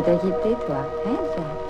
peut t'inquiéter, toi, hein, Jack?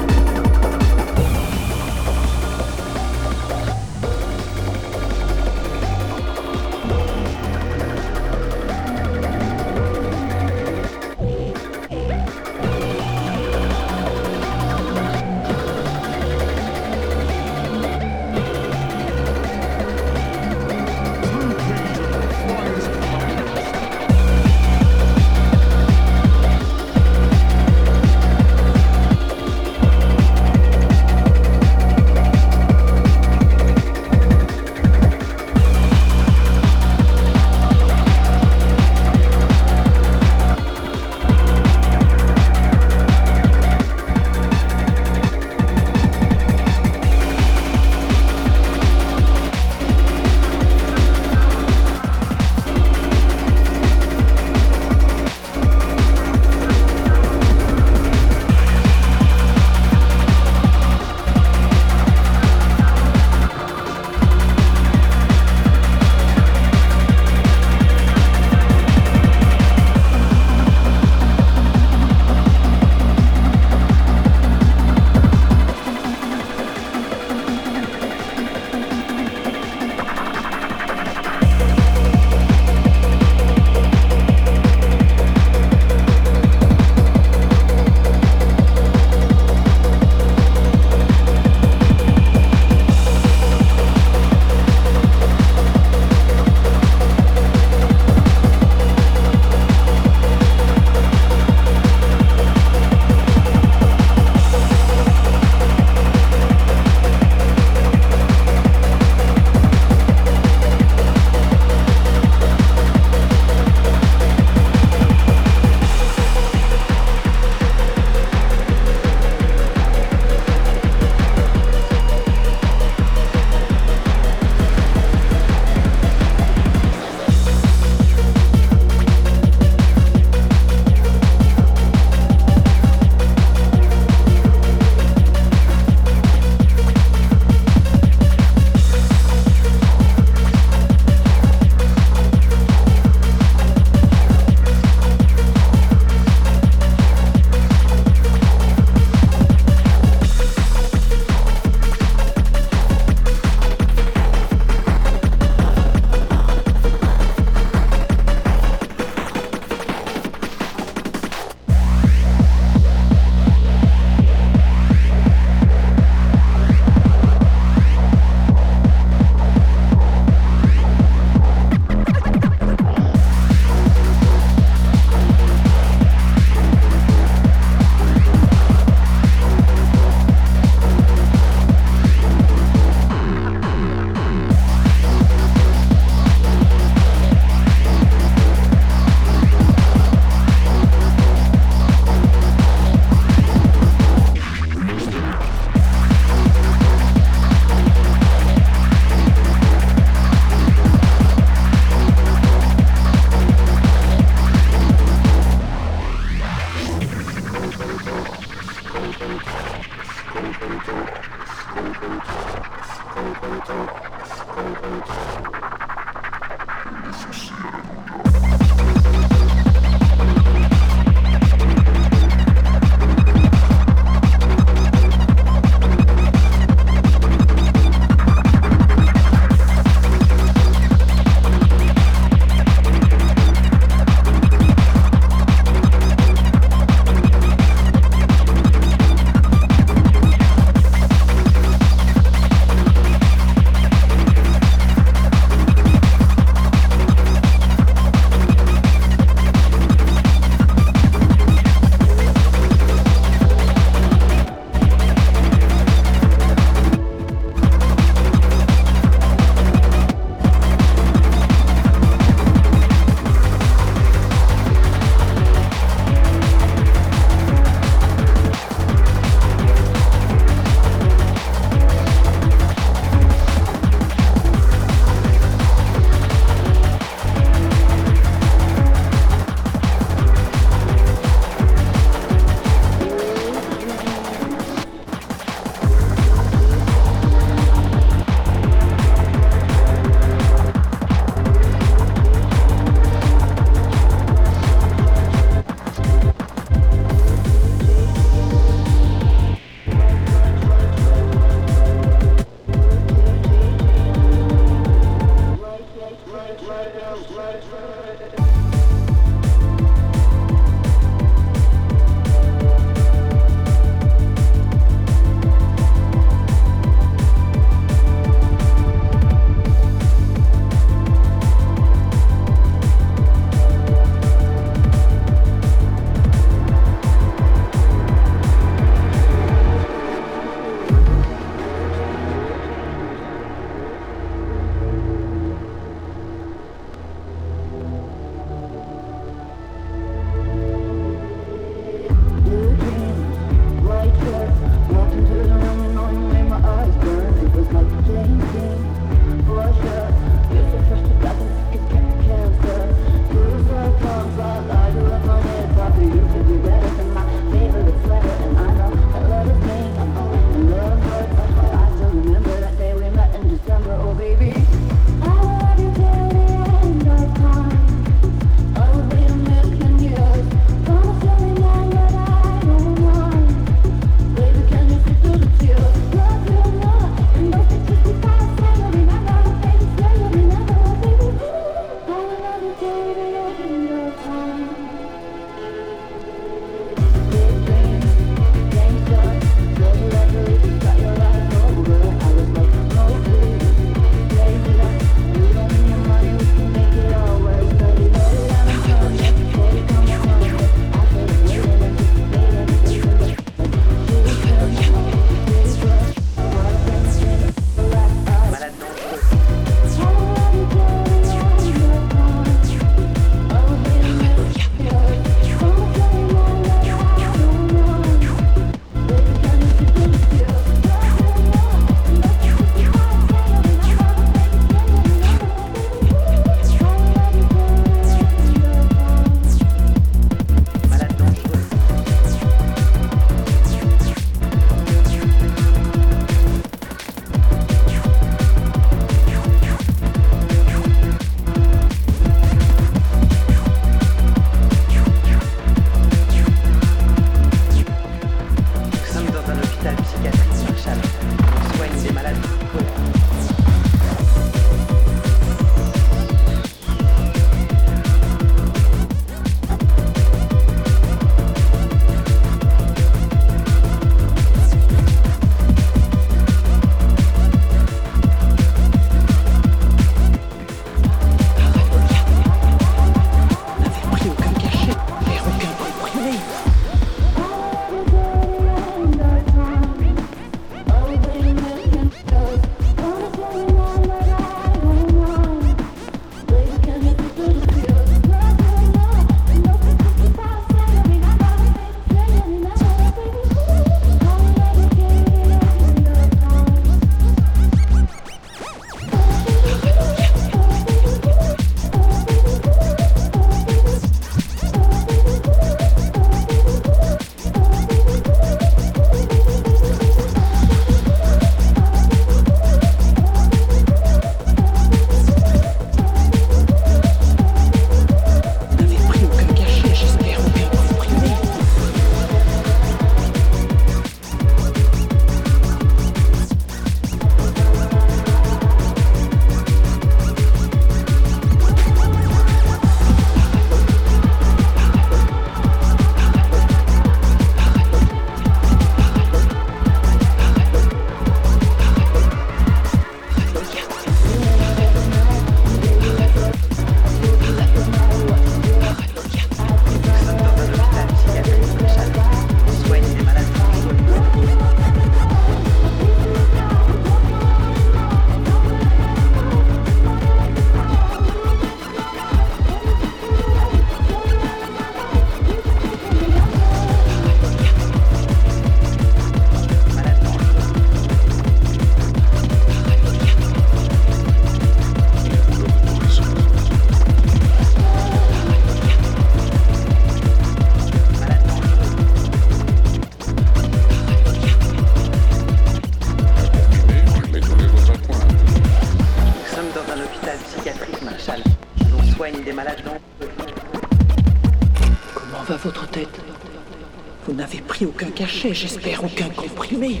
J'espère aucun comprimé.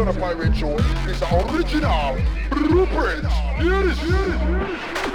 on a pirate show. It's original. Blueprint. Here it is. Here it is. Here it is.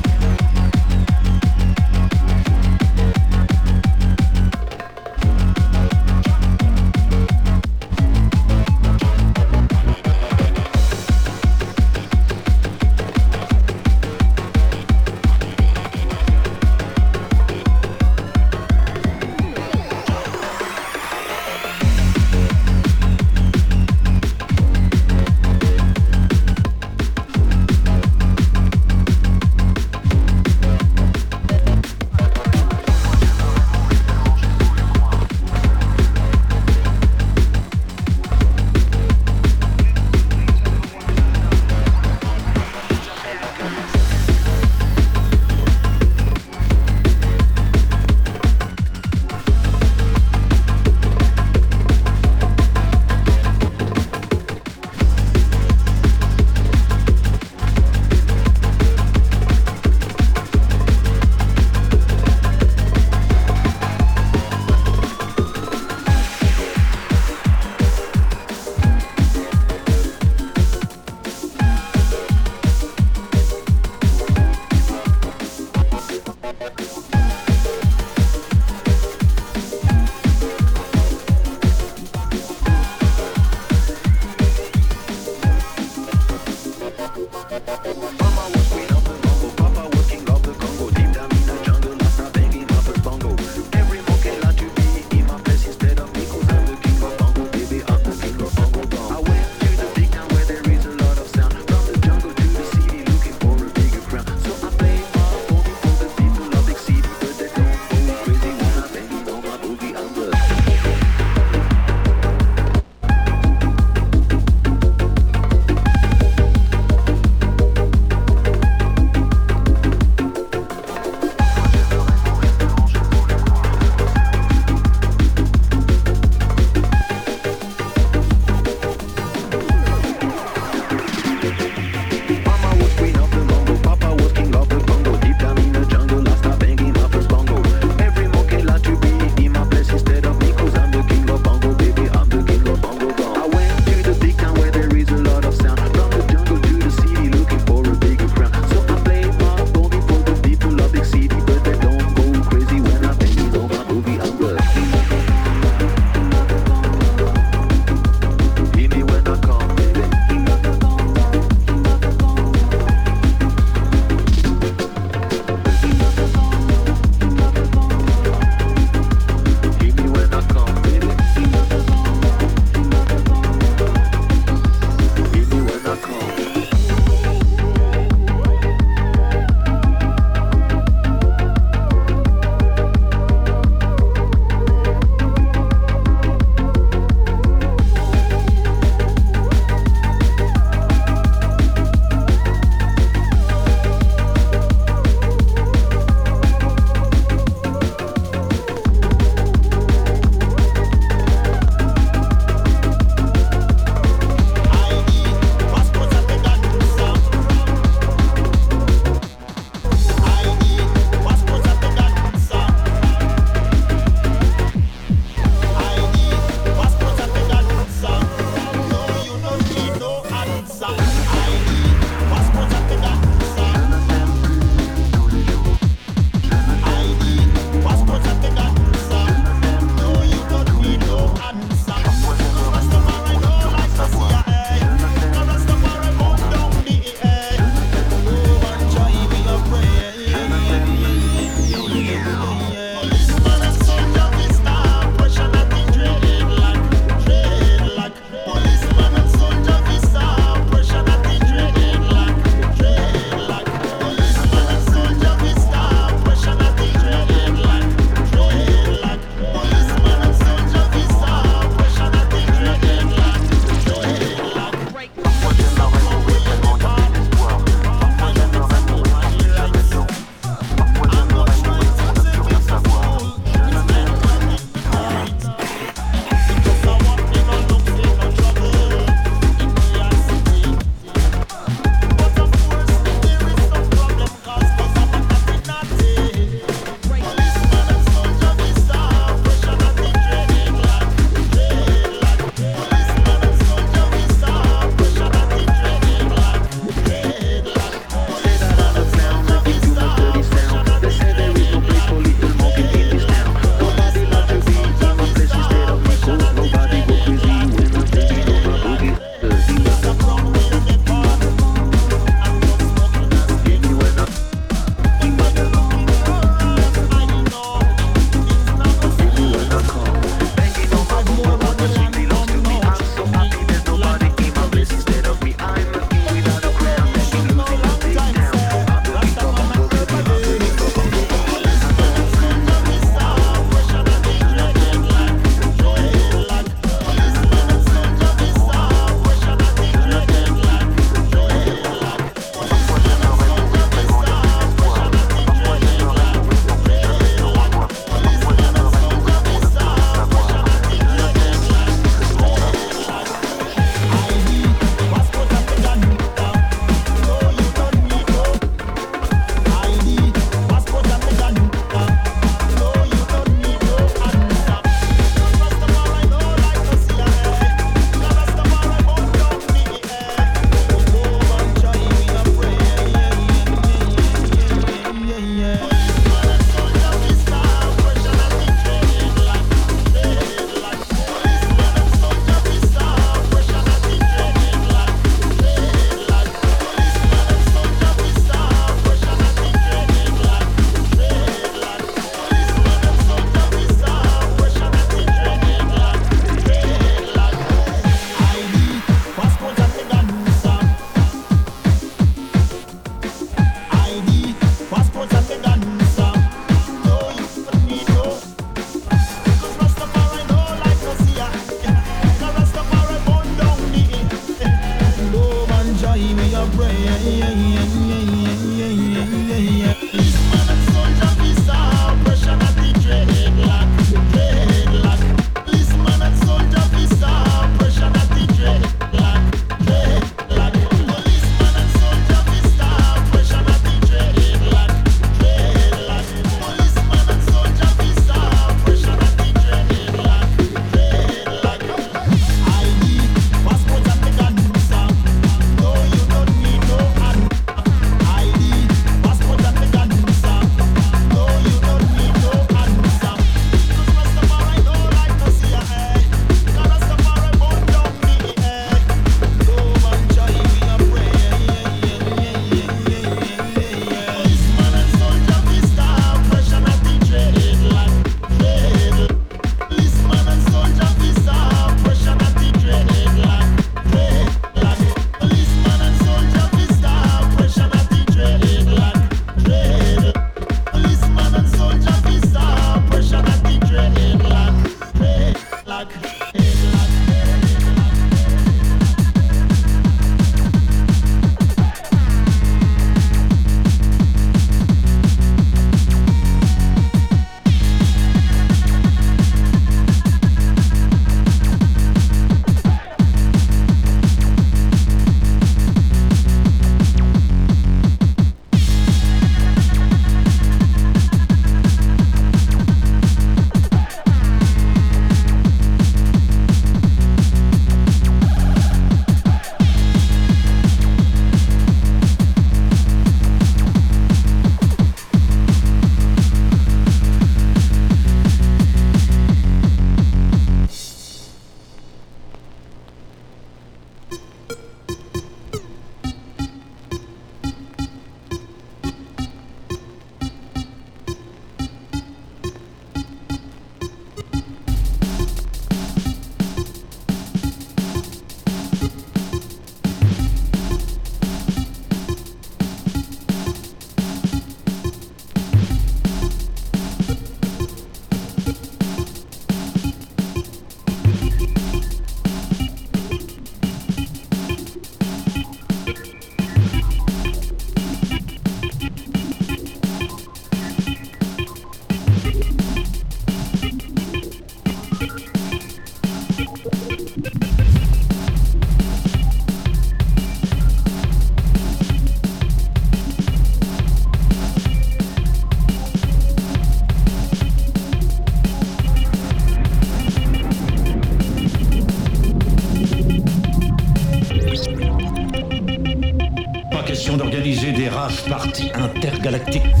Intergalactique.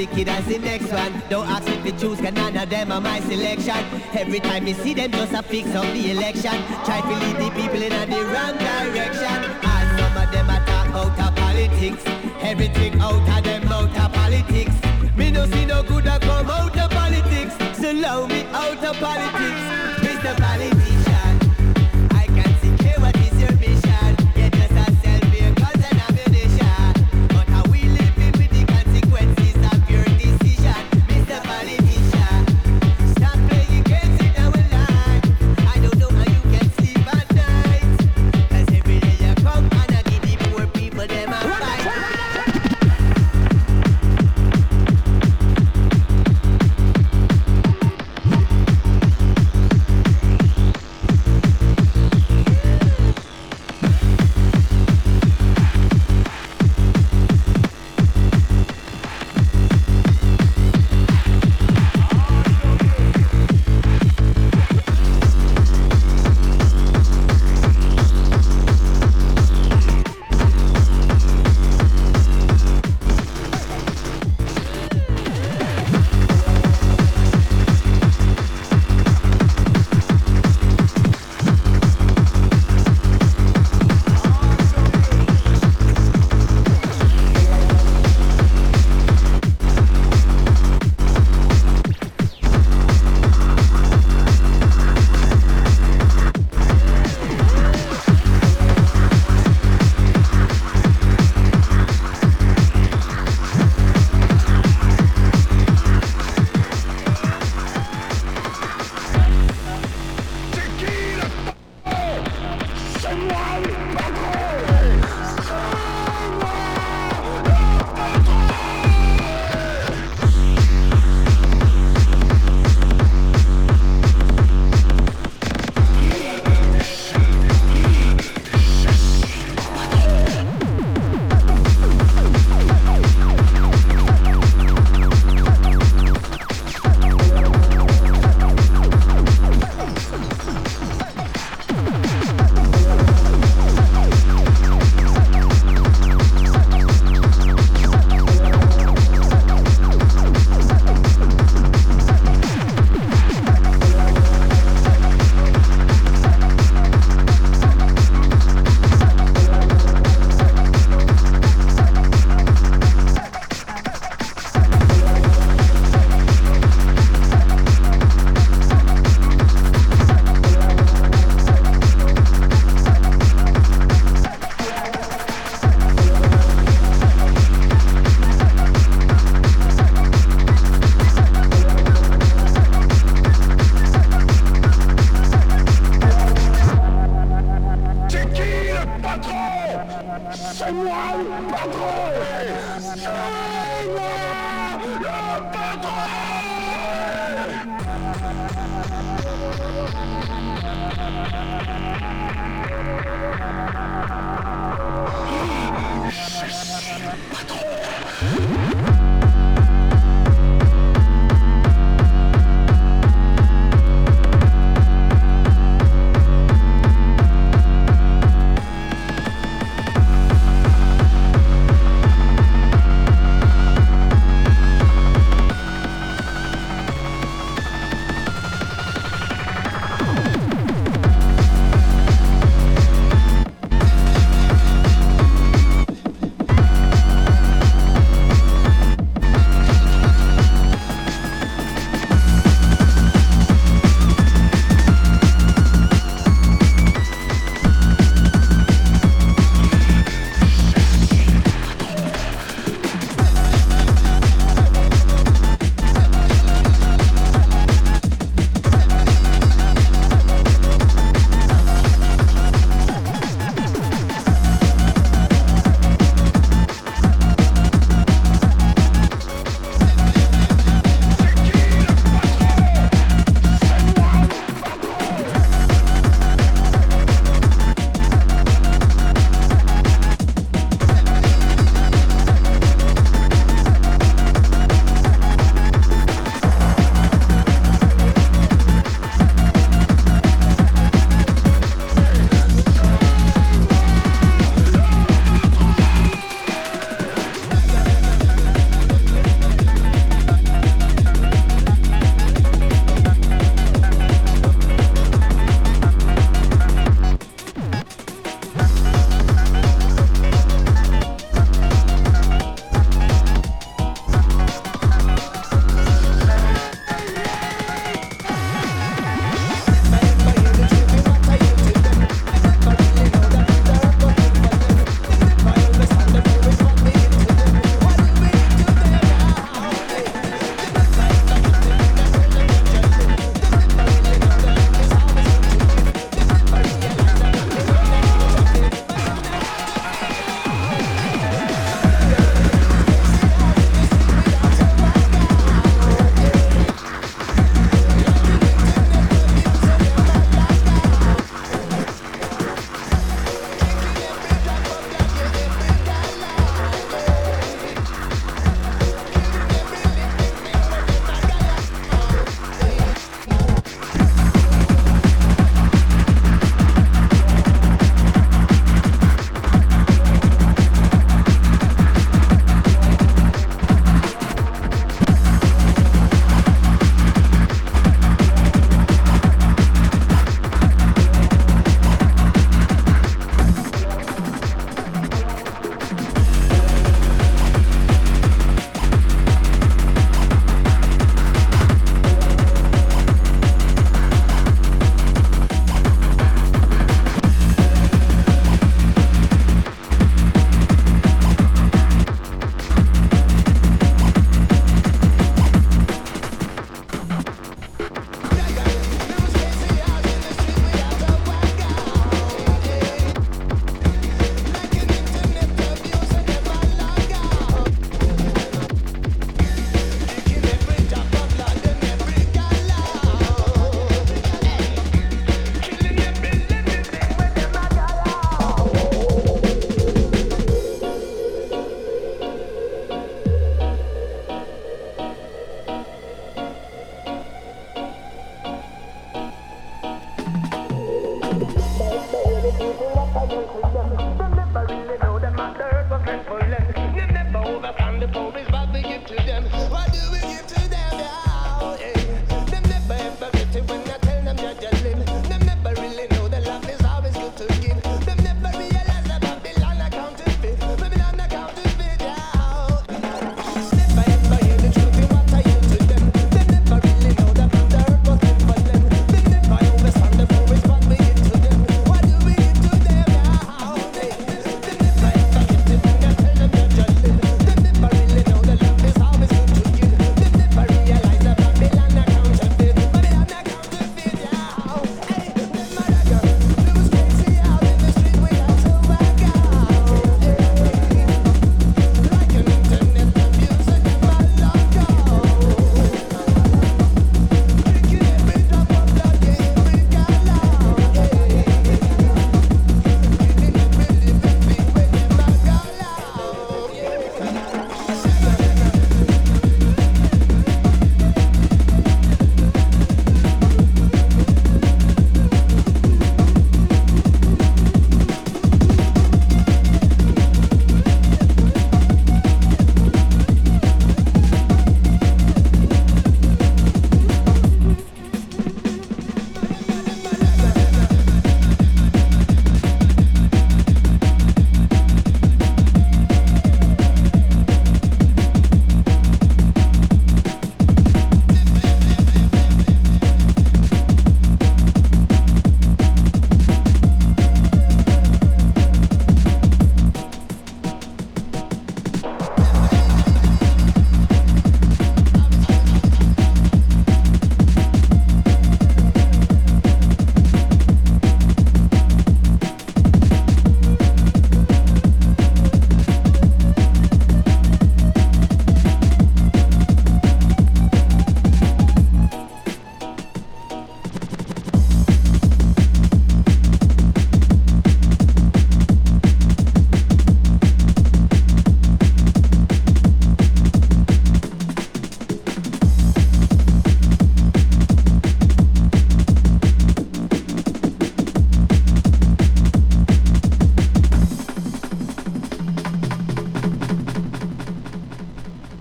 Wicked as the next one. Don't ask me to choose, cause none of them are my selection. Every time you see them, just a fix up the election. Try to lead the people in the wrong direction. And some of them are talk out of politics. Everything out of them out of politics. Me no see no good that come out of politics. So allow me out of politics. Mr. Politician.